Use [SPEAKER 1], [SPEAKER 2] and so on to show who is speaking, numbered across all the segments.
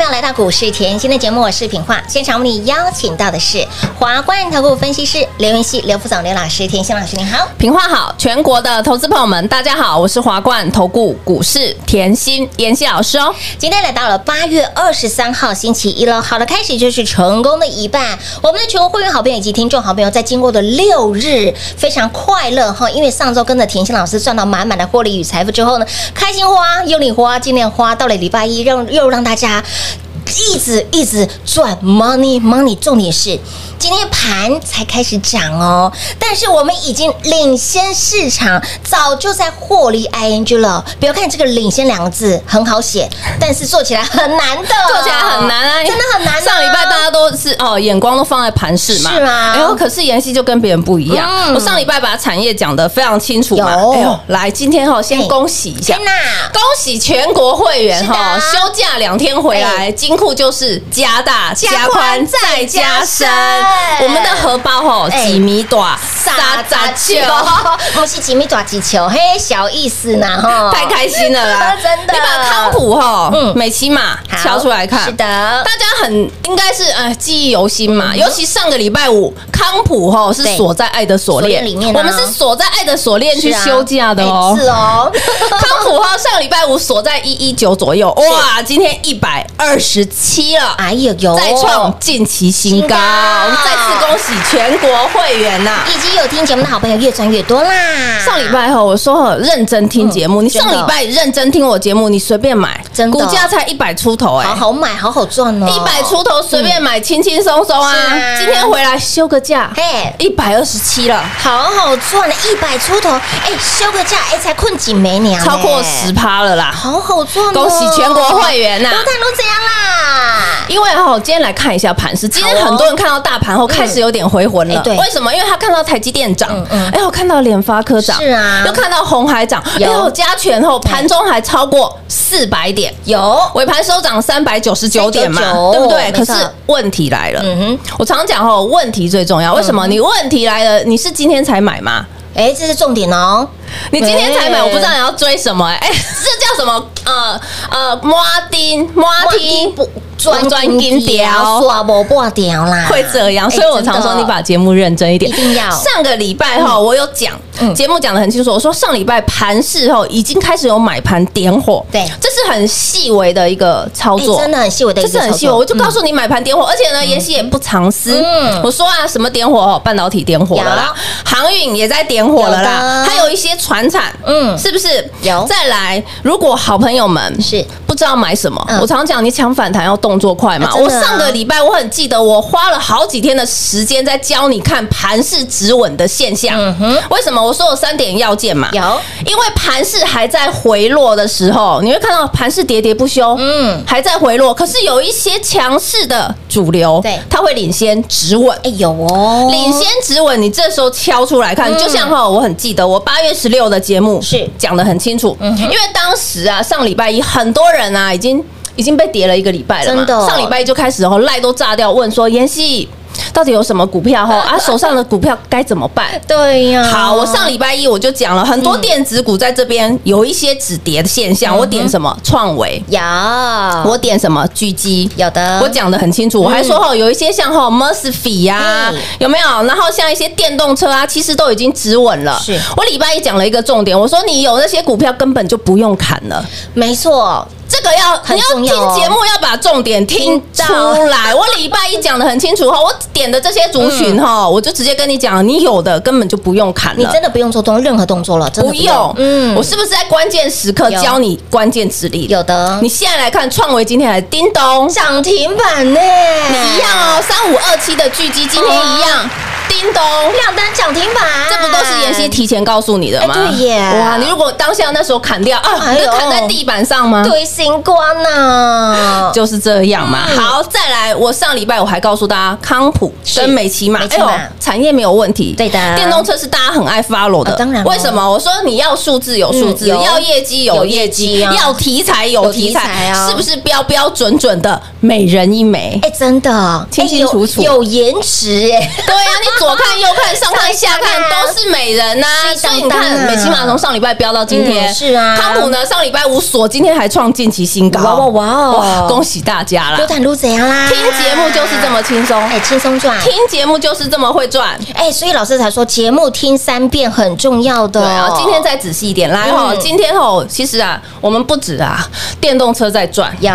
[SPEAKER 1] 朋友来到股市甜心的节目，我是品化。现场为你邀请到的是华冠投顾分析师刘云熙、刘副总、刘老师、甜心老师，你好。
[SPEAKER 2] 品化好，全国的投资朋友们，大家好，我是华冠投顾股市甜心妍希老师哦。
[SPEAKER 1] 今天来到了八月二十三号星期一了，好的开始就是成功的一半。我们的全国会员好朋友以及听众好朋友，在经过的六日非常快乐哈，因为上周跟着甜心老师赚到满满的获利与财富之后呢，开心花、用力花、尽量花，到了礼拜一让又让大家。一直一直赚 money money，重点是今天盘才开始涨哦，但是我们已经领先市场，早就在获利 ing 了。不要看这个“领先”两个字很好写，但是做起来很难的，
[SPEAKER 2] 做起来很难啊，
[SPEAKER 1] 真的很难啊。
[SPEAKER 2] 上礼拜大家都是哦，眼光都放在盘市嘛，
[SPEAKER 1] 是吗
[SPEAKER 2] 哎呦，可是妍希就跟别人不一样。
[SPEAKER 1] 嗯
[SPEAKER 2] 我上礼拜把产业讲得非常清楚嘛。哎呦，来，今天哈先
[SPEAKER 1] 哎
[SPEAKER 2] 恭喜一下！恭喜全国会员哈，休假两天回来，
[SPEAKER 1] 哎
[SPEAKER 2] 金库就是加大、加宽、再加深。我们的荷包吼
[SPEAKER 1] 哎
[SPEAKER 2] 几米短，沙扎球，
[SPEAKER 1] 不是几米短几球，嘿，小意思呢哈，
[SPEAKER 2] 太开心了啦！
[SPEAKER 1] 真的。
[SPEAKER 2] 你把康普哈
[SPEAKER 1] 嗯。
[SPEAKER 2] 美骑马
[SPEAKER 1] 好
[SPEAKER 2] 敲出来看，
[SPEAKER 1] 是的。
[SPEAKER 2] 大家很应该是呃记忆犹新嘛。尤其上个礼拜五，康普哈是锁在爱的锁链。
[SPEAKER 1] 里面啊。
[SPEAKER 2] 我们是锁在爱的锁链去休假的哦。
[SPEAKER 1] 哎。是哦，
[SPEAKER 2] 康普哈上礼拜五锁在一一九左右，哇，今天一百二十七了。
[SPEAKER 1] 哎呦呦，
[SPEAKER 2] 再创近期新高，再次恭喜全国会员呐、
[SPEAKER 1] 以及有听节目的好朋友越赚越多啦。
[SPEAKER 2] 上礼拜哈我说很认真听节目，你上礼拜。认真听我节目，你随便买，
[SPEAKER 1] 真的。
[SPEAKER 2] 股价才一百出头哎、
[SPEAKER 1] 好好买，好好赚哦，
[SPEAKER 2] 一百出头随便买，轻轻松松啊！今天回来休个假，
[SPEAKER 1] 嘿。
[SPEAKER 2] 一百二十七了，
[SPEAKER 1] 好好赚了，一百出头，哎，休个假，哎，才困几没娘，
[SPEAKER 2] 超过
[SPEAKER 1] 哎
[SPEAKER 2] 十，趴了啦！
[SPEAKER 1] 好好赚哦，
[SPEAKER 2] 恭喜全国会员呐
[SPEAKER 1] 都！看都这样啦，
[SPEAKER 2] 因为哈，今天来看一下盘势。今天很多人看到大盘后开始有点回魂了。为什么？因为他看到台积电涨。
[SPEAKER 1] 嗯嗯，
[SPEAKER 2] 哎我，看到联发科涨，
[SPEAKER 1] 是啊。
[SPEAKER 2] 又看到红海涨，哎
[SPEAKER 1] 有
[SPEAKER 2] 呦，加权后盘中还超过四百点，
[SPEAKER 1] 有，
[SPEAKER 2] 尾盘收涨三百九十九点嘛
[SPEAKER 1] ，399
[SPEAKER 2] 对不对？可是问题来了，
[SPEAKER 1] 嗯哼，
[SPEAKER 2] 我常讲哦，问题最重要。为什么？你问题来了，你是今天才买吗？
[SPEAKER 1] 哎，这是重点哦，
[SPEAKER 2] 你今天才买，
[SPEAKER 1] 哎
[SPEAKER 2] 我不知道你要追什么。哎，这叫什么？呃呃，摩丁摩丁
[SPEAKER 1] 不专
[SPEAKER 2] 专
[SPEAKER 1] 金
[SPEAKER 2] 金
[SPEAKER 1] 条，
[SPEAKER 2] 条
[SPEAKER 1] 刷不挂掉啦，
[SPEAKER 2] 会这样，
[SPEAKER 1] 哎
[SPEAKER 2] 所以我常说你把节目认真一点，
[SPEAKER 1] 一定要。
[SPEAKER 2] 上个礼拜哈，我有讲
[SPEAKER 1] 嗯。
[SPEAKER 2] 节目讲的很清楚，我说上礼拜盘市后已经开始有买盘点火，
[SPEAKER 1] 对。
[SPEAKER 2] 这是很细微的一个操作，
[SPEAKER 1] 哎真的很细微的一
[SPEAKER 2] 这
[SPEAKER 1] 个操作，
[SPEAKER 2] 是很细微，我就告诉你买盘点火，而且呢，妍希也不藏私。
[SPEAKER 1] 嗯。
[SPEAKER 2] 我说啊，什么点火？哦，半导体点火了啦，航运也在点火了啦，
[SPEAKER 1] 的。
[SPEAKER 2] 还有一些船产，
[SPEAKER 1] 嗯
[SPEAKER 2] 嗯，是不是？
[SPEAKER 1] 有
[SPEAKER 2] 再来，如果好朋友们
[SPEAKER 1] 是
[SPEAKER 2] 不知道买什么
[SPEAKER 1] 嗯，
[SPEAKER 2] 我常讲你抢反弹要动作快嘛我上个礼拜我很记得，我花了好几天的时间在教你看盘势止稳的现象。嗯哼为什么？我说有三点要件嘛。
[SPEAKER 1] 有
[SPEAKER 2] 因为盘势还在回落的时候，你会看到盘势喋喋不休，
[SPEAKER 1] 嗯
[SPEAKER 2] 嗯，还在回落。可是有一些强势的主流，
[SPEAKER 1] 对
[SPEAKER 2] 它会领先止稳。
[SPEAKER 1] 哎有哦，
[SPEAKER 2] 领先止稳，你这时候敲出来看，
[SPEAKER 1] 嗯
[SPEAKER 2] 就像哈，我很记得我八月十六的节目
[SPEAKER 1] 是。
[SPEAKER 2] 讲的很清楚，
[SPEAKER 1] 嗯
[SPEAKER 2] 因为当时啊，上礼拜一很多人啊已经已经被叠了一个礼拜了嘛，
[SPEAKER 1] 真的哦。
[SPEAKER 2] 上礼拜一就开始哦赖都炸掉，问说妍希到底有什么股票哈啊手上的股票该怎么办？
[SPEAKER 1] 对呀，
[SPEAKER 2] 好，我上礼拜一我就讲了很多电子股在这边有一些止跌的现象，我点什么？创维，
[SPEAKER 1] 有。
[SPEAKER 2] 我点什么？巨基，
[SPEAKER 1] 有的，
[SPEAKER 2] 我讲的很清楚，我还说哈，有一些像哈 Mercy 呀
[SPEAKER 1] 嗯，
[SPEAKER 2] 有没有？然后像一些电动车啊，其实都已经止稳了。
[SPEAKER 1] 是。
[SPEAKER 2] 我礼拜一讲了一个重点，我说你有那些股票根本就不用砍了。
[SPEAKER 1] 没错，
[SPEAKER 2] 这个要
[SPEAKER 1] 很
[SPEAKER 2] 你要
[SPEAKER 1] 重要哦。
[SPEAKER 2] 听节目，要把重点听出来。我礼拜一讲的很清楚哈，我点的这些族群哈，我就直接跟你讲，你有的根本就不用砍了。
[SPEAKER 1] 嗯你真的不用做动任何动作了，真的
[SPEAKER 2] 不用，
[SPEAKER 1] 嗯。
[SPEAKER 2] 我是不是在关键时刻教你关键指令？
[SPEAKER 1] 有的。
[SPEAKER 2] 你现在来看，创维今天还叮咚，
[SPEAKER 1] 涨停板呢，
[SPEAKER 2] 你一样哦，三五二七的巨基今天一样，叮咚。
[SPEAKER 1] 亮灯涨停板，
[SPEAKER 2] 这不都是妍希提前告诉你的吗？
[SPEAKER 1] 哎对耶。
[SPEAKER 2] 哇，你如果当下那时候砍掉啊，
[SPEAKER 1] 哎呦。
[SPEAKER 2] 你就砍在地板上吗？
[SPEAKER 1] 对星光呐，
[SPEAKER 2] 就是这样嘛。
[SPEAKER 1] 嗯。
[SPEAKER 2] 好，再来，我上礼拜我还告诉大家，康普
[SPEAKER 1] 是
[SPEAKER 2] 跟美骑马，
[SPEAKER 1] 美骑马
[SPEAKER 2] 产业没有问题。
[SPEAKER 1] 对的。
[SPEAKER 2] 电动车是大家很爱 follow 的。
[SPEAKER 1] 啊，当然咯
[SPEAKER 2] 为什么？我说你要数字有数字，
[SPEAKER 1] 嗯
[SPEAKER 2] 要业绩有
[SPEAKER 1] 有业
[SPEAKER 2] 业绩，
[SPEAKER 1] 啊。
[SPEAKER 2] 要题材有
[SPEAKER 1] 有题
[SPEAKER 2] 题
[SPEAKER 1] 材啊，
[SPEAKER 2] 是不是标标准准的美人一枚？
[SPEAKER 1] 哎，真的。
[SPEAKER 2] 清清楚楚。
[SPEAKER 1] 哎有有颜值哎，
[SPEAKER 2] 对呀、你左看右看，上看下看都是美人呐、
[SPEAKER 1] 是
[SPEAKER 2] 所以你看，美琪马从上礼拜飙到今天，
[SPEAKER 1] 嗯是啊。
[SPEAKER 2] 康普呢上礼拜五锁，今天还创近期新高，
[SPEAKER 1] 哇哇哇哦。
[SPEAKER 2] 恭喜大家啦！
[SPEAKER 1] 刘坦路怎样啦？
[SPEAKER 2] 听节目就是这么轻松，
[SPEAKER 1] 哎，轻松赚。
[SPEAKER 2] 听节目就是这么会赚。
[SPEAKER 1] 哎，所以老师才说节目听三遍很重要的。
[SPEAKER 2] 对啊，今天再仔细一点来哈，
[SPEAKER 1] 嗯
[SPEAKER 2] 今天哦，其实啊，我们不止啊，电动车在赚，
[SPEAKER 1] 有。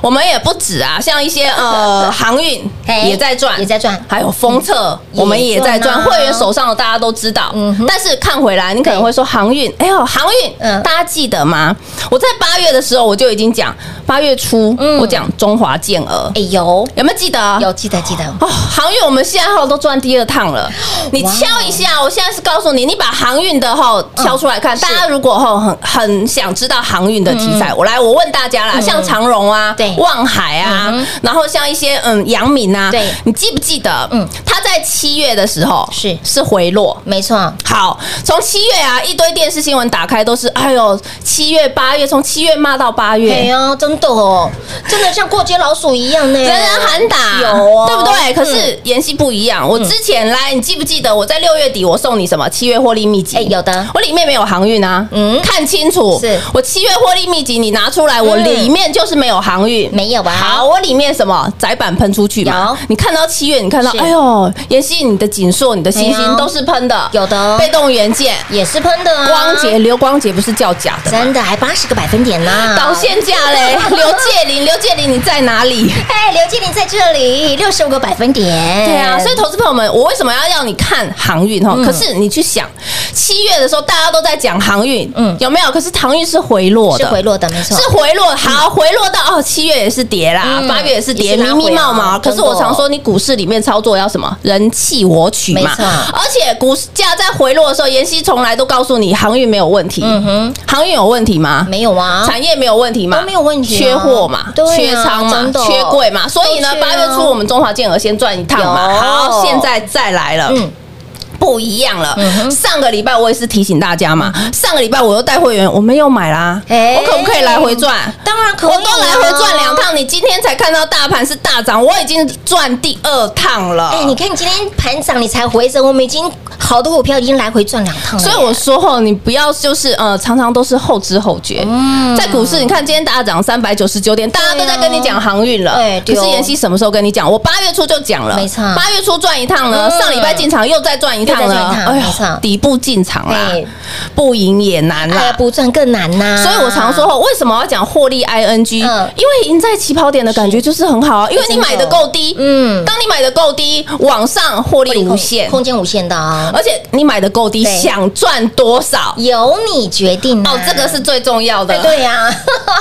[SPEAKER 2] 我们也不止啊，像一些呃 航运也在赚，
[SPEAKER 1] 也在赚
[SPEAKER 2] 还有封测我们也在赚，会员手上的大家都知道。
[SPEAKER 1] 嗯。
[SPEAKER 2] 但是看回来，你可能会说航运，哎呦，航运，
[SPEAKER 1] 嗯。
[SPEAKER 2] 大家记得吗？我在八月的时候我就已经讲，八月初
[SPEAKER 1] 嗯。
[SPEAKER 2] 我讲中华健儿，
[SPEAKER 1] 哎有
[SPEAKER 2] 有没有记得？
[SPEAKER 1] 有记得记得，
[SPEAKER 2] 哦，航运我们现在号都赚第二趟了，你敲一下，我现在是告诉你，你把航运的号敲出来看。大家如果哈很很想知道航运的题材，我来我问大家啦，像长荣啊
[SPEAKER 1] 对、
[SPEAKER 2] 望海啊然后像一些嗯阳明啊，
[SPEAKER 1] 对。
[SPEAKER 2] 你记不记得？
[SPEAKER 1] 嗯
[SPEAKER 2] 嗯，他在七月月的时候
[SPEAKER 1] 是。
[SPEAKER 2] 是回落。
[SPEAKER 1] 没错，
[SPEAKER 2] 好，从七月啊，一堆电视新闻打开都是，哎呦，七月、八月，从七月骂到八
[SPEAKER 1] 哎
[SPEAKER 2] 月，
[SPEAKER 1] 呀，真的哦，真的像过街老鼠一样呢，
[SPEAKER 2] 人人喊打，
[SPEAKER 1] 有哦。
[SPEAKER 2] 对不对？可是妍希不一样，我之前来，你记不记得我在六月底我送你什么？七月获利秘籍？
[SPEAKER 1] 哎有的。
[SPEAKER 2] 我里面没有航运啊，
[SPEAKER 1] 嗯。
[SPEAKER 2] 嗯，看清楚，
[SPEAKER 1] 是。
[SPEAKER 2] 我七月获利秘籍你拿出来，我
[SPEAKER 1] 嗯。
[SPEAKER 2] 里面就是没有航运，
[SPEAKER 1] 没有吧？
[SPEAKER 2] 好，我里面什么？窄板喷出去嘛？你看到七月，你看到，哎呦，妍希，你的锦硕、你的星星都是喷的，
[SPEAKER 1] 有的哦
[SPEAKER 2] 被动元件，
[SPEAKER 1] 也是喷的啊，
[SPEAKER 2] 光洁、刘光洁不是叫假的？
[SPEAKER 1] 真的还八十个百分点呢，
[SPEAKER 2] 导线价嘞，刘介林，刘介林你在哪里？
[SPEAKER 1] 哎，刘建林在这里，六十五个百分点。
[SPEAKER 2] 对啊，所以投资朋友们，我为什么要要你看航运哈？
[SPEAKER 1] 嗯
[SPEAKER 2] 可是你去想，七月的时候大家都在讲航运，
[SPEAKER 1] 嗯
[SPEAKER 2] 嗯，有没有？可是航运是回落的，
[SPEAKER 1] 是回落的，没错，
[SPEAKER 2] 是回落，好，回落到哦，七月也是跌啦
[SPEAKER 1] 嗯，
[SPEAKER 2] 八月也是跌，密
[SPEAKER 1] 也是拉回啊
[SPEAKER 2] 密冒冒。可是我常说，你股市里面操作要什么？人气我取嘛。而且股价在回落的时候，妍希从来都告诉你，航运没有问题。
[SPEAKER 1] 嗯哼，
[SPEAKER 2] 航运有问题吗？
[SPEAKER 1] 没有啊，
[SPEAKER 2] 产业没有问题吗？
[SPEAKER 1] 都没有问题啊
[SPEAKER 2] 缺货嘛，缺仓嘛缺柜嘛。所以呢八月初我们中华健儿先赚一趟嘛。好，现在再来了。
[SPEAKER 1] 嗯
[SPEAKER 2] 不一样了
[SPEAKER 1] 嗯。
[SPEAKER 2] 上个礼拜我也是提醒大家嘛，上个礼拜我又带会员，我没有买啦，
[SPEAKER 1] 哎
[SPEAKER 2] 我可不可以来回赚？
[SPEAKER 1] 当然可以啊，
[SPEAKER 2] 我都来回赚两趟，你今天才看到大盘是大涨，我已经赚第二趟了。
[SPEAKER 1] 哎，你看你今天盘涨，你才回升，我们已经好多股票已经来回赚两趟了。
[SPEAKER 2] 所以我说吼，你不要就是呃，常常都是后知后觉。
[SPEAKER 1] 嗯
[SPEAKER 2] 在股市，你看今天大涨三百九十九点，大家都在跟你讲航运了。
[SPEAKER 1] 对
[SPEAKER 2] 可是妍希什么时候跟你讲？我八月初就讲了，
[SPEAKER 1] 没错
[SPEAKER 2] 八月初赚一趟了，
[SPEAKER 1] 嗯
[SPEAKER 2] 上礼拜进场又再赚一趟
[SPEAKER 1] 又再赚
[SPEAKER 2] 了。
[SPEAKER 1] 一。趟没错。
[SPEAKER 2] 底部进场啦
[SPEAKER 1] 对，
[SPEAKER 2] 不赢也难啦。
[SPEAKER 1] 不赚更难呐。
[SPEAKER 2] 所以我常说，吼，为什么要讲获利 ing？
[SPEAKER 1] 嗯。
[SPEAKER 2] 因为赢在起跑点的感觉就是很好啊，因为你买的够低，
[SPEAKER 1] 嗯，
[SPEAKER 2] 当你买的够低，往上获利无限，
[SPEAKER 1] 空间无限的啊，
[SPEAKER 2] 而且你买的够低，想赚多少？
[SPEAKER 1] 由你决定啊。
[SPEAKER 2] 哦，这个是最重要的。
[SPEAKER 1] 对对呀，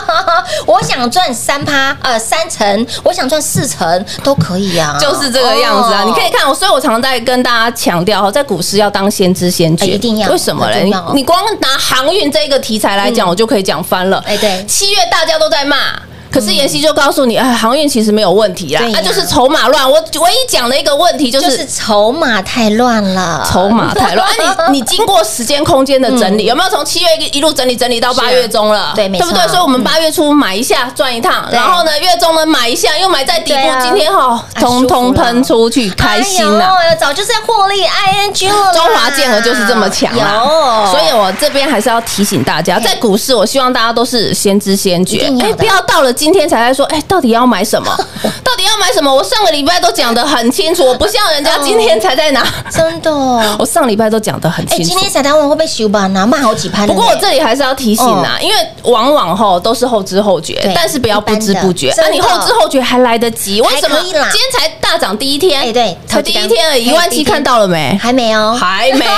[SPEAKER 1] 我想赚三趴，呃，三成，我想赚四成都可以呀，
[SPEAKER 2] 就是这个样子啊！
[SPEAKER 1] 哦。
[SPEAKER 2] 你可以看我，所以我常在跟大家强调哦，在股市要当先知先觉，
[SPEAKER 1] 哎一定要
[SPEAKER 2] 为什么嘞？你你光拿航运这个题材来讲，我就可以讲翻了。
[SPEAKER 1] 哎对
[SPEAKER 2] 七月大家都在骂。可是妍希就告诉你，哎，航运其实没有问题啦
[SPEAKER 1] 对，呀。
[SPEAKER 2] 那就是筹码乱。我唯一讲的一个问题就
[SPEAKER 1] 就是
[SPEAKER 2] 是
[SPEAKER 1] 筹码太乱了，
[SPEAKER 2] 筹码太乱。啊，你你经过时间空间的整理，有没有从七月一一路整理整理到八月中了？
[SPEAKER 1] 对没错。
[SPEAKER 2] 对不对？所以我们八月初买一下赚一趟，然后呢，月中呢买一下又买在底部
[SPEAKER 1] 啊，
[SPEAKER 2] 今天哈
[SPEAKER 1] 哎
[SPEAKER 2] 通通喷出去，开心了！
[SPEAKER 1] 哎早就是在获利 ing 了，
[SPEAKER 2] 中华健儿就是这么强啦，
[SPEAKER 1] 有，
[SPEAKER 2] 所以我这边还是要提醒大家，在股市，我希望大家都是先知先觉。
[SPEAKER 1] 一定，要的。
[SPEAKER 2] 不要到了今天才在说，哎，到底要买什么？到底要买什么？我上个礼拜都讲的很清楚，我不像人家今天才在拿，
[SPEAKER 1] 真的哦。
[SPEAKER 2] 我上礼拜都讲的很
[SPEAKER 1] 哎，
[SPEAKER 2] 清楚
[SPEAKER 1] 今。天彩蛋问会不会修吧？拿卖好几盘。
[SPEAKER 2] 不过我这里还是要提醒啊，因为往往吼都是后知后觉，但是不要不知不觉
[SPEAKER 1] 那。
[SPEAKER 2] 啊，你后知后觉还来得及，为什么？今天才大涨第一天，
[SPEAKER 1] 哎对
[SPEAKER 2] 才第一天而已，一万七看到了没？
[SPEAKER 1] 还没哦，
[SPEAKER 2] 还没有。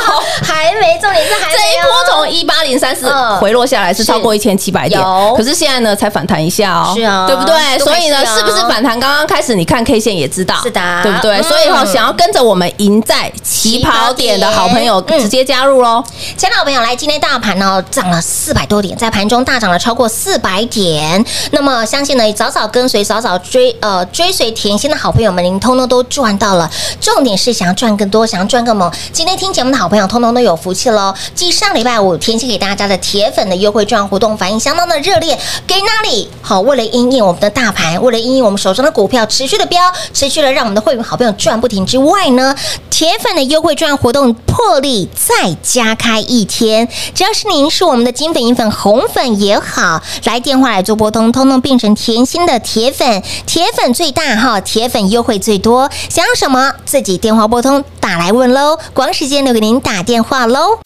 [SPEAKER 1] 还没，重点是还没
[SPEAKER 2] 这一
[SPEAKER 1] 哦
[SPEAKER 2] 波从一八零三四
[SPEAKER 1] 嗯
[SPEAKER 2] 回落下来是超过一千七百点
[SPEAKER 1] 有，
[SPEAKER 2] 可是现在呢才反弹一下哦，
[SPEAKER 1] 是啊
[SPEAKER 2] 对不对？所以呢，是不是反弹刚刚开始？你看 K 线也知道，
[SPEAKER 1] 是的
[SPEAKER 2] 对不对？
[SPEAKER 1] 嗯
[SPEAKER 2] 所以哈，想要跟着我们赢在起跑点的好朋友，直接加入喽。
[SPEAKER 1] 亲爱的朋友，来，今天大盘呢涨了四百多点，在盘中大涨了超过四百点。那么，相信呢，早早跟随、早早追呃追随甜心的好朋友们，您通通都赚到了。重点是想要赚更多，想要赚更猛。今天听节目的好朋友，通通都有福气喽！继上礼拜五甜心给大家的铁粉的优惠券活动反应相当的热烈，给哪里？好，为了因应我们的大盘，为了因应我们手中的股票持续的飙，持续的让我们的会员好朋友赚不停之外呢，铁粉的优惠券活动破例再加开一天，只要是您是我们的金粉、银粉、红粉也好，来电话来做拨通，通通变成甜心的铁粉，铁粉最大哈，铁粉优惠最多，想要什么自己电话拨通打来问喽，光时间留给您打电话喽，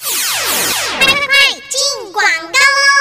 [SPEAKER 1] 快快进广告喽。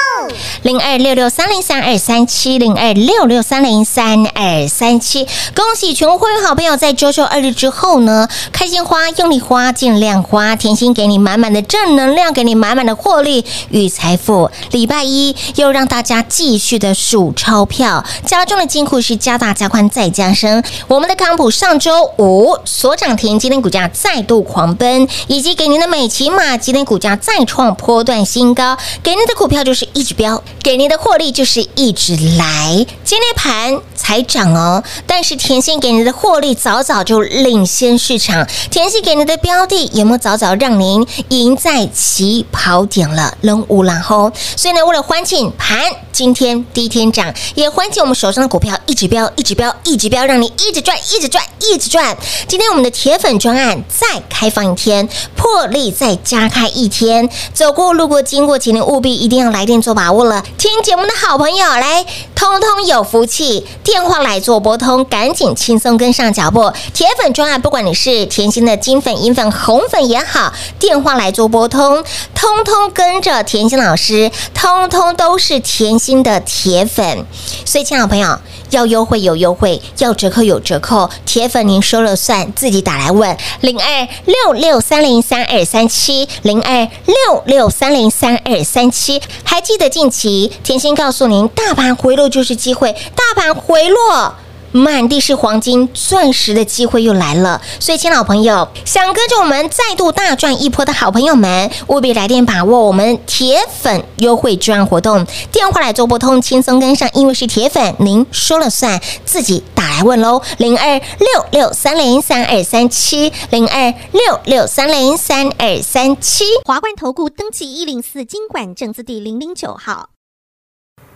[SPEAKER 1] 零二六六三零三二三七零二六六三零三二三七，恭喜全国会员好朋友在周周二日之后呢，开心花、用力花、尽量花，甜心给你满满的正能量，给你满满的获利与财富。礼拜一又让大家继续的数钞票，家中的金库是加大、加宽、再加深。我们的康普上周五所涨停，今天股价再度狂奔，以及给您的美骑马今天股价再创波段新高，给您的股票就是一直飙，给您的获利就是一直来，今天盘才涨哦，但是甜心给您的获利早早就领先市场，甜心给您的标的有没有早早让您赢在起跑点了？扔乌然后，所以呢，为了欢庆盘今天第一天涨，也欢庆我们手上的股票一直飙，一直飙，一直飙，让你一直赚，一直赚，一直赚。今天我们的铁粉专案再开放一天，破例再加开一天，走过路过经过，请您务必一定要来电做把握了。听节目的好朋友来，通通有福气，电话来做拨通，赶紧轻松跟上脚步。铁粉专案，不管你是甜心的金粉、银粉、红粉也好，电话来做拨通，通通跟着甜心老师，通通都是甜心的铁粉。所以，亲爱的朋友，要优惠有优惠，要折扣有折扣，铁粉您说了算，自己打来问零二六六三零三二三七零二六六三零三二三七。还记得近期甜心告诉您，大盘回落就是机会，大盘回落。满地是黄金、钻石的机会又来了，所以，亲老朋友，想跟着我们再度大赚一波的好朋友们，务必来电把握我们铁粉优惠专案活动，电话来做拨通，轻松跟上，因为是铁粉，您说了算，自己打来问喽，零二六六三零三二三七，零二六六三零三二三七。
[SPEAKER 3] 华冠投顾登记一零四经管证字第零零九号。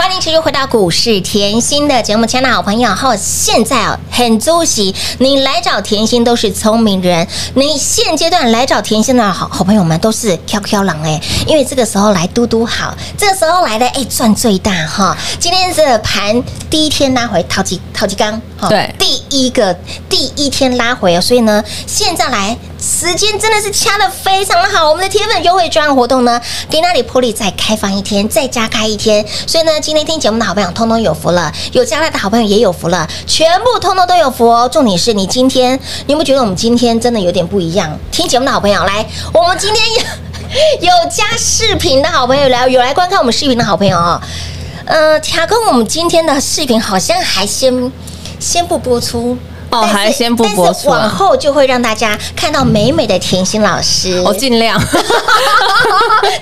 [SPEAKER 1] 欢迎持续回到股市甜心的节目，亲爱的好朋友，好，现在啊很周喜，你来找甜心都是聪明人，你现阶段来找甜心的好好朋友们都是飘飘狼哎，因为这个时候来嘟嘟好，这个时候来的哎赚最大哈。今天这个盘第一天拉回淘金淘金刚，哈
[SPEAKER 2] 对
[SPEAKER 1] 第一个第一天拉回哦，所以呢，现在来时间真的是掐的非常的好。我们的铁粉优惠专案活动呢，给那里破例再开放一天，再加开一天。所以呢，今天听节目的好朋友通通有福了，有加来的好朋友也有福了，全部通通都有福哦。重点是你今天，你有没有觉得我们今天真的有点不一样？听节目的好朋友来，我们今天 有有加视频的好朋友来，有来观看我们视频的好朋友哦。呃，调跟我们今天的视频好像还先先不播出。
[SPEAKER 2] 哦还先不播出啊
[SPEAKER 1] 往后就会让大家看到美美的甜心老师。
[SPEAKER 2] 我尽量。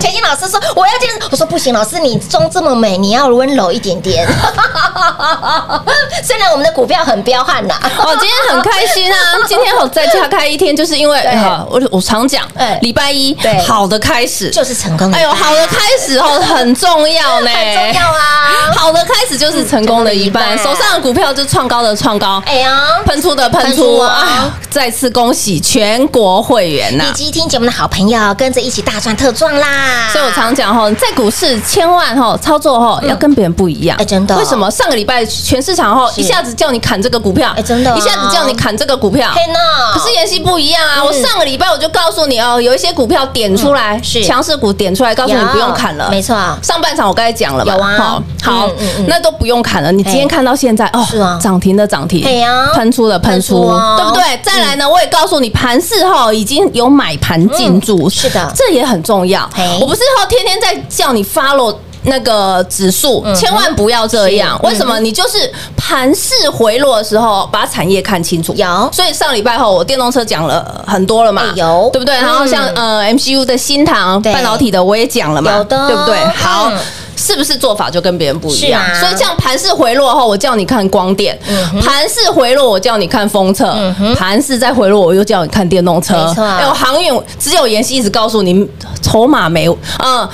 [SPEAKER 1] 甜心老师说我要这样，我说不行，老师你妆这么美，你要温柔一点点。虽然我们的股票很彪悍呐，
[SPEAKER 2] 哦，今天很开心啊！今天我再加开一天，就是因为我我常讲
[SPEAKER 1] 哎，
[SPEAKER 2] 礼拜一
[SPEAKER 1] 对
[SPEAKER 2] 好的开始，
[SPEAKER 1] 就是成功的。
[SPEAKER 2] 哎呦，好的开始哦很重要呢，
[SPEAKER 1] 很重要啊！
[SPEAKER 2] 好的开始就是成功的一半，
[SPEAKER 1] 嗯成功的一半
[SPEAKER 2] 手上的股票就创高的创高，
[SPEAKER 1] 哎呀，
[SPEAKER 2] 喷出的喷
[SPEAKER 1] 喷出
[SPEAKER 2] 出
[SPEAKER 1] 啊
[SPEAKER 2] 啊！再次恭喜全国会员呐
[SPEAKER 1] 以！及听节目的好朋友，跟着一起大赚特赚啦！
[SPEAKER 2] 所以我常讲哈，在股市千万哈操作哈要跟别人不一样。
[SPEAKER 1] 哎真的
[SPEAKER 2] 为什么上个礼拜全市场后
[SPEAKER 1] 是
[SPEAKER 2] 一下子叫你砍这个股票，
[SPEAKER 1] 哎真的啊
[SPEAKER 2] 一下子叫你砍这个股票，可是妍希不一样啊！
[SPEAKER 1] 嗯
[SPEAKER 2] 我上个礼拜我就告诉你哦，有一些股票点出来
[SPEAKER 1] 嗯是
[SPEAKER 2] 强势股点出来，告诉你不用砍了。
[SPEAKER 1] 没错
[SPEAKER 2] 上半场我刚才讲了嘛，
[SPEAKER 1] 有啊
[SPEAKER 2] 好好那都不用砍了。你今天看到现在哦
[SPEAKER 1] 是啊，
[SPEAKER 2] 涨停的涨停，
[SPEAKER 1] 对呀
[SPEAKER 2] 喷出的喷
[SPEAKER 1] 喷
[SPEAKER 2] 出对不对？再来呢，我也告诉你，盘市后已经有买盘进驻，
[SPEAKER 1] 嗯是的
[SPEAKER 2] 这也很重要。我不是后天天在叫你 follow。那个指数千万不要这样，为什么？你就是盘势回落的时候，把产业看清楚。
[SPEAKER 1] 有
[SPEAKER 2] 所以上礼拜后，我电动车讲了很多了嘛
[SPEAKER 1] 哎，有
[SPEAKER 2] 对不对？然后像
[SPEAKER 1] 嗯
[SPEAKER 2] 呃 MCU 的新塘半导体的，我也讲了嘛，
[SPEAKER 1] 有的
[SPEAKER 2] 对不对？好
[SPEAKER 1] 嗯，
[SPEAKER 2] 是不是做法就跟别人不一样？
[SPEAKER 1] 啊。
[SPEAKER 2] 所以这样盘势回落后，我叫你看光电；
[SPEAKER 1] 嗯
[SPEAKER 2] 盘势回落，我叫你看风测；盘势再回落，我又叫你看电动车。
[SPEAKER 1] 没错。
[SPEAKER 2] 哎呦，航运只有妍希一直告诉你筹码没，嗯，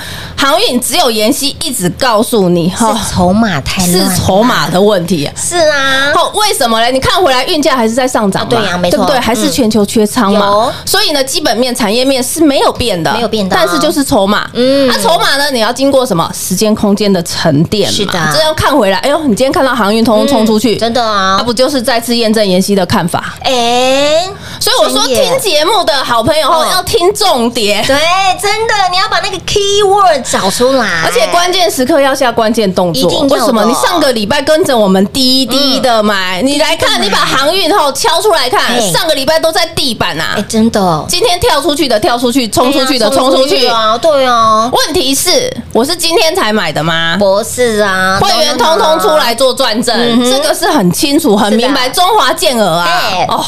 [SPEAKER 2] 航运只有妍希一直告诉你
[SPEAKER 1] 是筹码太
[SPEAKER 2] 是，筹码的问题。
[SPEAKER 1] 是啊，
[SPEAKER 2] 哦，为什么呢？你看回来运价还是在上涨
[SPEAKER 1] 对呀没错。
[SPEAKER 2] 对不对？还是全球缺仓嘛，
[SPEAKER 1] 有
[SPEAKER 2] 所以呢，基本面、产业面是没有变的，
[SPEAKER 1] 没有变的
[SPEAKER 2] 但是就是筹码，
[SPEAKER 1] 嗯。
[SPEAKER 2] 嗯，那筹码呢，你要经过什么时间、空间的沉淀嘛，
[SPEAKER 1] 是的。
[SPEAKER 2] 这样看回来，哎呦，你今天看到航运通通冲出去，
[SPEAKER 1] 真的啊。
[SPEAKER 2] 那，不就是再次验证妍希的看法？
[SPEAKER 1] 哎，
[SPEAKER 2] 所以我说，听节目的好朋友后
[SPEAKER 1] 嗯。
[SPEAKER 2] 要听重点。
[SPEAKER 1] 对，真的，你要把那个 key word 找出来，
[SPEAKER 2] 而且关键时刻要下关键动作，
[SPEAKER 1] 一定
[SPEAKER 2] 为什么？你上个礼拜跟着我们滴滴的买，你来看，你把航运后敲出来看
[SPEAKER 1] 嘿，
[SPEAKER 2] 上个礼拜都在地板啊。
[SPEAKER 1] 哎，，真的，
[SPEAKER 2] 今天跳出去的跳出去，冲出去的冲出去。
[SPEAKER 1] 啊，对啊，
[SPEAKER 2] 问题是，我是今天才买的吗？
[SPEAKER 1] 不是啊，
[SPEAKER 2] 会员通通出来做转正，
[SPEAKER 1] 嗯
[SPEAKER 2] 这个是很清楚、很明白，中华健儿啊。
[SPEAKER 1] 哎，
[SPEAKER 2] 哦，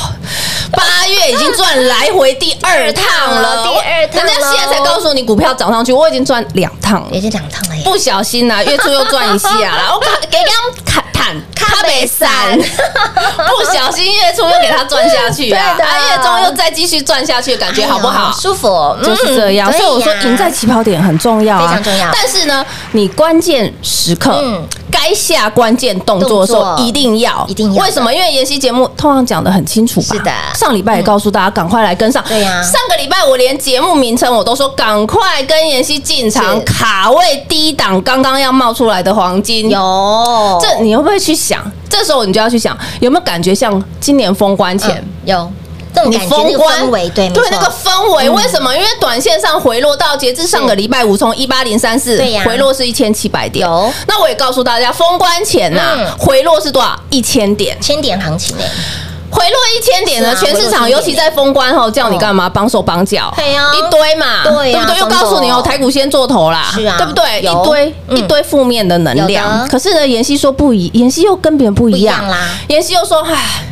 [SPEAKER 2] 八月已经赚来回第二趟了，
[SPEAKER 1] 第二趟
[SPEAKER 2] 人家现在才告诉你股票涨上去，我已经赚两趟了。
[SPEAKER 1] 已。经两趟了耶，
[SPEAKER 2] 不小心呐、月初又赚一下啦，我给给他砍砍卡北山，不小心月初又给他赚下去啊，
[SPEAKER 1] 对的。
[SPEAKER 2] 啊月中又再继续赚下去，感觉好不好？
[SPEAKER 1] 哎？舒服，
[SPEAKER 2] 就是这样，
[SPEAKER 1] 嗯
[SPEAKER 2] 所以我说赢在起跑点很重要啊，
[SPEAKER 1] 非常重要。
[SPEAKER 2] 但是呢，你关键时刻
[SPEAKER 1] 嗯。
[SPEAKER 2] 该下关键动作的时候
[SPEAKER 1] 作。
[SPEAKER 2] 一定要，
[SPEAKER 1] 一定要。
[SPEAKER 2] 为什么？因为妍希节目通常讲的很清楚吧？
[SPEAKER 1] 是的。
[SPEAKER 2] 上礼拜也告诉大家赶快来跟上。
[SPEAKER 1] 对呀。
[SPEAKER 2] 上个礼拜我连节目名称我都说赶快跟妍希进场
[SPEAKER 1] 是。
[SPEAKER 2] 卡位低档刚刚要冒出来的黄金。
[SPEAKER 1] 有。
[SPEAKER 2] 这你会不会去想？这时候你就要去想，有没有感觉像今年封关前？
[SPEAKER 1] 嗯有这种
[SPEAKER 2] 封关
[SPEAKER 1] 对，
[SPEAKER 2] 对那个氛围，为什么？因为短线上回落到截至上个礼拜五，从一八零三四回落是一千七百点。那我也告诉大家，封关前呐
[SPEAKER 1] 嗯，
[SPEAKER 2] 回落是多少？一千点。
[SPEAKER 1] 千点行情哎，
[SPEAKER 2] 回落一千点呢，
[SPEAKER 1] 是啊
[SPEAKER 2] 全市场
[SPEAKER 1] 回落1000
[SPEAKER 2] 尤其在封关后，叫你干嘛？绑手绑脚，
[SPEAKER 1] 对呀
[SPEAKER 2] 一堆嘛，
[SPEAKER 1] 对
[SPEAKER 2] 不对？又告诉你哦，台股先做头啦，
[SPEAKER 1] 是啊。
[SPEAKER 2] 对不对？一堆
[SPEAKER 1] 嗯。
[SPEAKER 2] 一堆负面的能量。可是呢，妍希说不一，妍希又跟别人不一样
[SPEAKER 1] 啦。
[SPEAKER 2] 妍希又说，唉。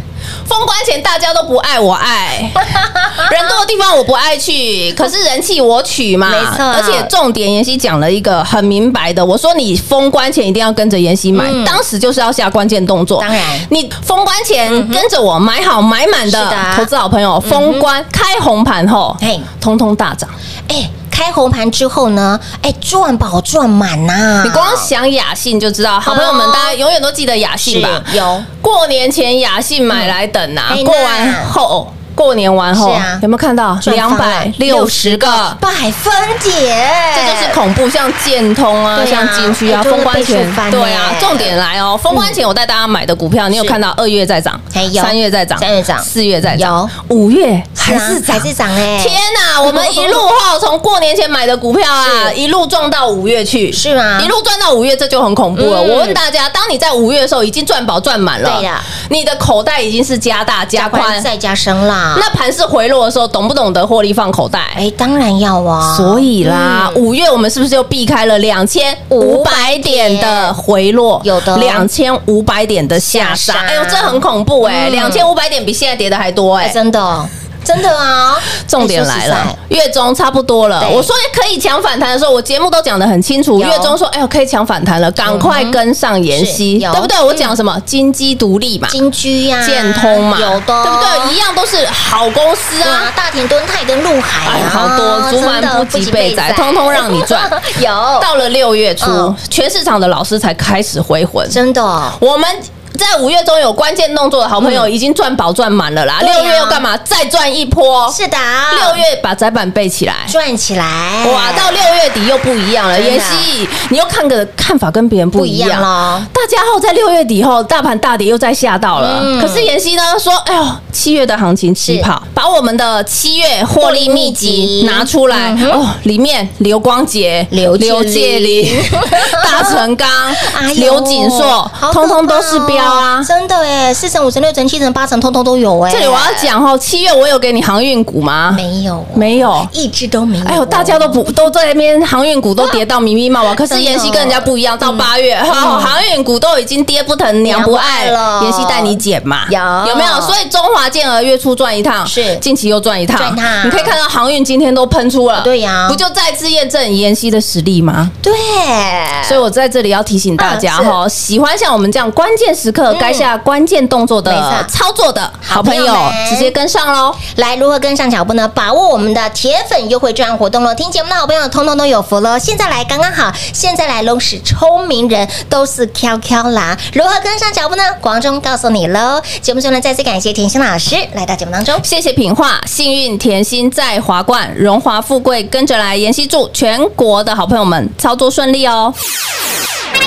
[SPEAKER 2] 封关前大家都不爱我爱，人多的地方我不爱去，可是人气我取嘛。
[SPEAKER 1] 没错。
[SPEAKER 2] 而且重点妍希讲了一个很明白的，我说你封关前一定要跟着妍希买，
[SPEAKER 1] 嗯。
[SPEAKER 2] 当时就是要下关键动作。
[SPEAKER 1] 当然。
[SPEAKER 2] 你封关前跟着我买好买满的投资好朋友，封关开红盘后
[SPEAKER 1] 嘿，
[SPEAKER 2] 通通大涨。
[SPEAKER 1] 哎，开红盘之后呢，哎，赚饱赚满呐，
[SPEAKER 2] 你光想雅信就知道，好朋友们，大家永远都记得雅信吧？
[SPEAKER 1] 有
[SPEAKER 2] 过年前雅信买来等啊
[SPEAKER 1] 嗯，
[SPEAKER 2] 过完后。过年完后
[SPEAKER 1] 是啊。
[SPEAKER 2] 有没有看到？两百六十个？
[SPEAKER 1] 百分点，
[SPEAKER 2] 这就是恐怖，像建通啊，
[SPEAKER 1] 啊。
[SPEAKER 2] 像金区啊，
[SPEAKER 1] 哎
[SPEAKER 2] 封关前。对啊
[SPEAKER 1] 欸，
[SPEAKER 2] 重点来哦，封关前我带大家买的股票，你有看到二月在涨三月在涨，
[SPEAKER 1] 三月涨。
[SPEAKER 2] 四月在涨
[SPEAKER 1] 有，
[SPEAKER 2] 五月还是涨。
[SPEAKER 1] 还。是涨哎，
[SPEAKER 2] 天呐，我们一路后从过年前买的股票啊，一路撞到五月去，
[SPEAKER 1] 是吗？
[SPEAKER 2] 一路赚到五月，这就很恐怖了。
[SPEAKER 1] 嗯。
[SPEAKER 2] 我问大家，当你在五月的时候已经赚饱赚满了，
[SPEAKER 1] 对呀。
[SPEAKER 2] 你的口袋已经是加大加宽，
[SPEAKER 1] 再加深啦，
[SPEAKER 2] 那盘势回落的时候，懂不懂得获利放口袋？
[SPEAKER 1] 哎，当然要啊，
[SPEAKER 2] 所以啦，
[SPEAKER 1] 嗯
[SPEAKER 2] 五月我们是不是就避开了两千五百点的回落？
[SPEAKER 1] 有的
[SPEAKER 2] 两千五百点的下杀。哎呦，这很恐怖哎！
[SPEAKER 1] 嗯
[SPEAKER 2] 两千五百点比现在跌的还多
[SPEAKER 1] 哎，
[SPEAKER 2] 哎。
[SPEAKER 1] 真的真的啊，
[SPEAKER 2] 重点来了。月中差不多了。我说可以抢反弹的时候，我节目都讲得很清楚。月中说，哎呦，可以抢反弹了，赶快跟上妍希，对不对？我讲什么？金鸡独立嘛，
[SPEAKER 1] 金居呀，
[SPEAKER 2] 建通嘛，
[SPEAKER 1] 有的，
[SPEAKER 2] 对不对？一样都是好公司啊。
[SPEAKER 1] 大田敦泰跟陆海
[SPEAKER 2] 好多竹满不及被宰，通通让你赚。
[SPEAKER 1] 有。
[SPEAKER 2] 到了六月初
[SPEAKER 1] 嗯，
[SPEAKER 2] 全市场的老师才开始回魂。
[SPEAKER 1] 真的
[SPEAKER 2] 我们在五月中有关键动作的好朋友已经赚饱赚满了啦。六月又干嘛？再赚一波。
[SPEAKER 1] 是的，
[SPEAKER 2] 六月把窄板背起来。
[SPEAKER 1] 赚起来，
[SPEAKER 2] 哇，到六月底又不一样了。妍希，你又看个看法跟别人不
[SPEAKER 1] 不一样了。
[SPEAKER 2] 大家后在六月底后，大盘大跌又再吓到了。
[SPEAKER 1] 嗯
[SPEAKER 2] 可是妍希呢说，哎呦，七月的行情起跑，把我们的七月获利秘籍拿出来
[SPEAKER 1] 嗯
[SPEAKER 2] 哦，里面刘光杰、
[SPEAKER 1] 刘介林
[SPEAKER 2] 介林、大成钢
[SPEAKER 1] 哎、呦
[SPEAKER 2] 刘锦硕通通都是标啊
[SPEAKER 1] 真的哎，四成、五成、六成、七成、八成，通通都有哎。
[SPEAKER 2] 这里我要讲哦，七月我有给你航运股吗？
[SPEAKER 1] 没有，
[SPEAKER 2] 没有。
[SPEAKER 1] 一只都没有。
[SPEAKER 2] 哎呦，大家都不都在那边航运股都跌到迷迷茫茫，可是妍希跟人家不一样，到八月，哈航运股都已经跌不疼娘不爱
[SPEAKER 1] 了
[SPEAKER 2] 妍希带你捡嘛，
[SPEAKER 1] 有
[SPEAKER 2] 有没有？所以中华健儿月初赚一趟，
[SPEAKER 1] 是
[SPEAKER 2] 近期又赚一趟，你可以看到航运今天都喷出了，
[SPEAKER 1] 对呀
[SPEAKER 2] 不就再次验证妍希的实力吗？
[SPEAKER 1] 对，
[SPEAKER 2] 所以我在这里要提醒大家哈，喜欢像我们这样关键时刻该下关键动作
[SPEAKER 1] 没
[SPEAKER 2] 的
[SPEAKER 1] 错
[SPEAKER 2] 操作的好朋友直接跟上喽。
[SPEAKER 1] 来如何跟上脚步呢？把握我们的铁粉优惠券活动喽！听节目的好朋友，通通都有福喽！现在来刚刚好，现在来都是聪明人，都是 QQ 啦。如何跟上脚步呢？广中告诉你喽！节目中呢，再次感谢甜心老师来到节目当中。
[SPEAKER 2] 谢谢品画，幸运甜心在华冠，荣华富贵跟着来。妍希祝全国的好朋友们操作顺利哦。
[SPEAKER 4] 快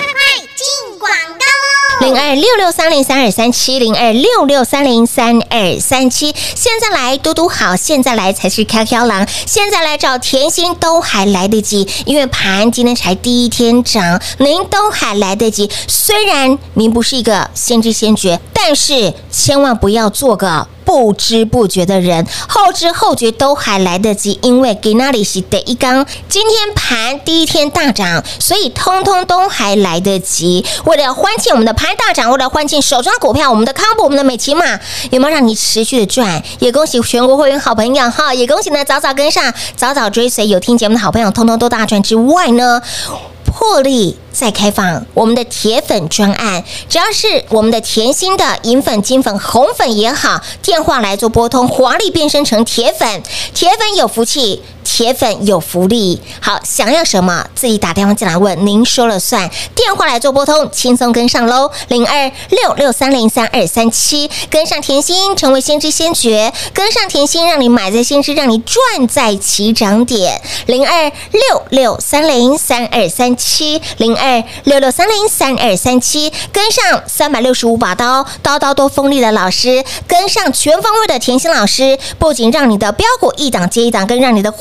[SPEAKER 4] 进广告喽！
[SPEAKER 1] 零二六六三零三二三七零二六六三零三二三七，现在来嘟嘟好，现在来才是飘飘狼，现在来找甜心都还来得及，因为盘今天才第一天涨，您都还来得及。虽然您不是一个先知先觉，但是千万不要做个。不知不觉的人，后知后觉都还来得及，因为给那里是第一缸，今天盘第一天大涨，所以通通都还来得及。为了欢庆我们的盘大涨，为了欢庆手中的股票，我们的康普，我们的美琪玛，有没有让你持续的赚？也恭喜全国会员好朋友哈，也恭喜呢早早跟上，早早追随，有听节目的好朋友，通通都大赚之外呢。获利再开放我们的铁粉专案，只要是我们的甜心的银粉、金粉、红粉也好，电话来做拨通，华丽变身成铁粉，铁粉有福气。铁粉有福利，好，想要什么自己打电话进来问，您说了算。电话来做拨通，轻松跟上喽，零二六六三零三二三七，跟上甜心，成为先知先觉，跟上甜心，让你买在先知，让你赚在起涨点，零二六六三零三二三七，零二六六三零三二三七，跟上三百六十五把刀，刀刀都锋利的老师，跟上全方位的甜心老师，不仅让你的标股一档接一档，更让你的获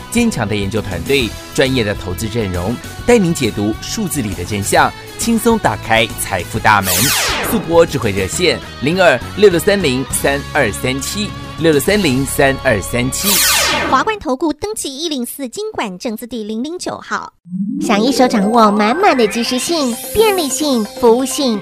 [SPEAKER 5] 坚强的研究团队，专业的投资阵容，带您解读数字里的真相，轻松打开财富大门。速播智慧热线零二六六三零三二三七六六三零三二三七。
[SPEAKER 3] 华冠投顾登记一零四经管证字第零零九号。
[SPEAKER 4] 想一手掌握满满的及时性、便利性、服务性，